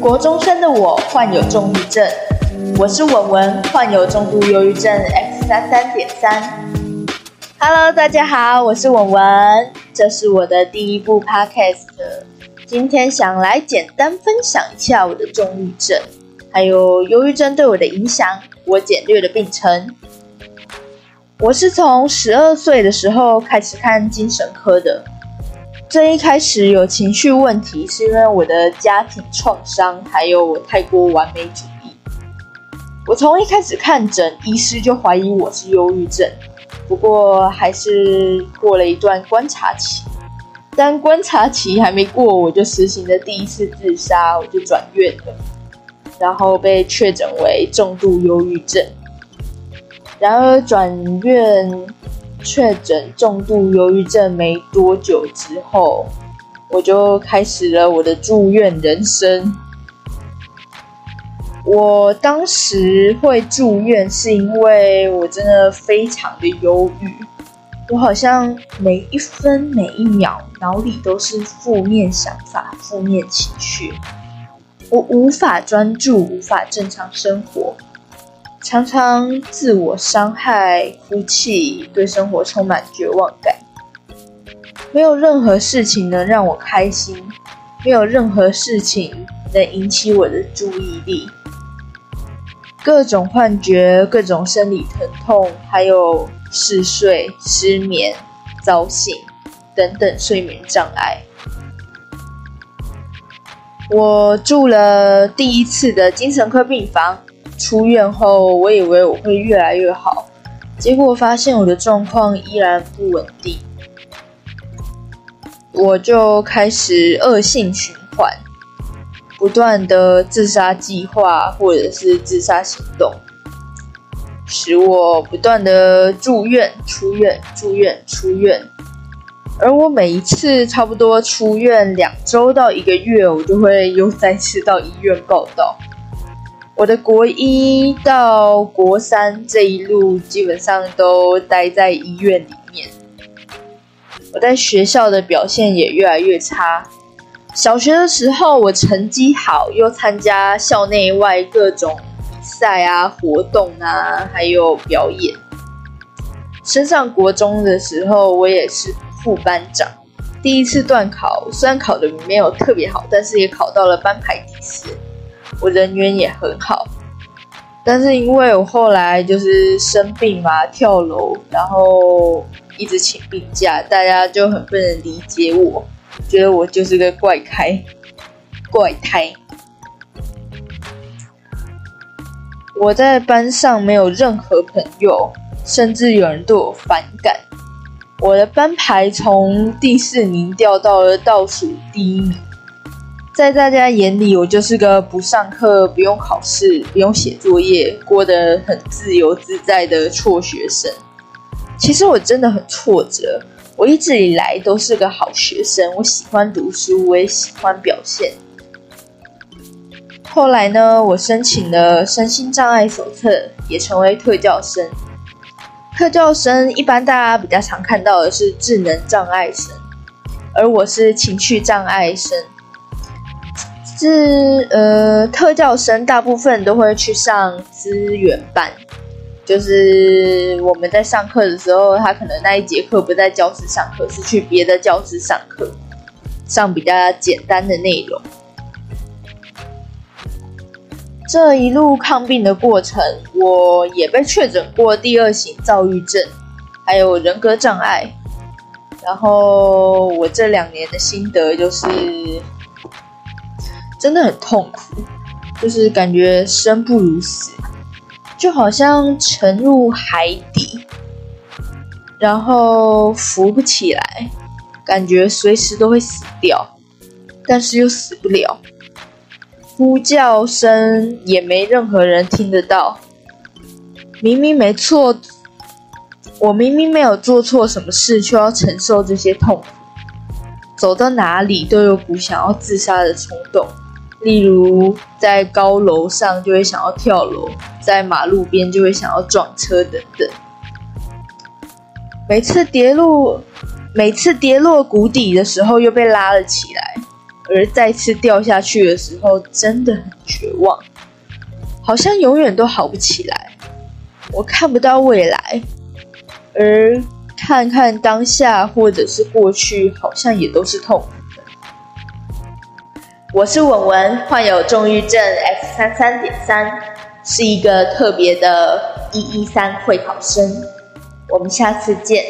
国中生的我患有重郁症，我是文文，患有重度忧郁症 X 三三点三。Hello，大家好，我是文文，这是我的第一部 Podcast，今天想来简单分享一下我的重郁症，还有忧郁症对我的影响，我简略的病程。我是从十二岁的时候开始看精神科的。这一开始有情绪问题，是因为我的家庭创伤，还有我太过完美主义。我从一开始看诊，医师就怀疑我是忧郁症，不过还是过了一段观察期。但观察期还没过，我就实行了第一次自杀，我就转院了，然后被确诊为重度忧郁症。然而转院。确诊重度忧郁症没多久之后，我就开始了我的住院人生。我当时会住院，是因为我真的非常的忧郁，我好像每一分每一秒脑里都是负面想法、负面情绪，我无法专注，无法正常生活。常常自我伤害、哭泣，对生活充满绝望感。没有任何事情能让我开心，没有任何事情能引起我的注意力。各种幻觉、各种生理疼痛，还有嗜睡、失眠、早醒等等睡眠障碍。我住了第一次的精神科病房。出院后，我以为我会越来越好，结果发现我的状况依然不稳定，我就开始恶性循环，不断的自杀计划或者是自杀行动，使我不断的住院、出院、住院、出院，而我每一次差不多出院两周到一个月，我就会又再次到医院报道。我的国一到国三这一路，基本上都待在医院里面。我在学校的表现也越来越差。小学的时候，我成绩好，又参加校内外各种比赛啊、活动啊，还有表演。升上国中的时候，我也是副班长。第一次段考，虽然考的没有特别好，但是也考到了班排第四。我人缘也很好，但是因为我后来就是生病嘛，跳楼，然后一直请病假，大家就很不能理解我，觉得我就是个怪胎，怪胎。我在班上没有任何朋友，甚至有人对我反感。我的班排从第四名掉到了倒数第一名。在大家眼里，我就是个不上课、不用考试、不用写作业、过得很自由自在的辍学生。其实我真的很挫折。我一直以来都是个好学生，我喜欢读书，我也喜欢表现。后来呢，我申请了身心障碍手册，也成为特教生。特教生一般大家比较常看到的是智能障碍生，而我是情绪障碍生。是呃，特教生大部分都会去上资源班，就是我们在上课的时候，他可能那一节课不在教室上课，是去别的教室上课，上比较简单的内容。这一路抗病的过程，我也被确诊过第二型躁郁症，还有人格障碍。然后我这两年的心得就是。真的很痛苦，就是感觉生不如死，就好像沉入海底，然后浮不起来，感觉随时都会死掉，但是又死不了，呼叫声也没任何人听得到。明明没错，我明明没有做错什么事，却要承受这些痛苦，走到哪里都有股想要自杀的冲动。例如，在高楼上就会想要跳楼，在马路边就会想要撞车等等。每次跌落，每次跌落谷底的时候又被拉了起来，而再次掉下去的时候，真的很绝望，好像永远都好不起来。我看不到未来，而看看当下或者是过去，好像也都是痛苦。我是文文，患有重郁症 X 三三点三，是一个特别的一一三会考生。我们下次见。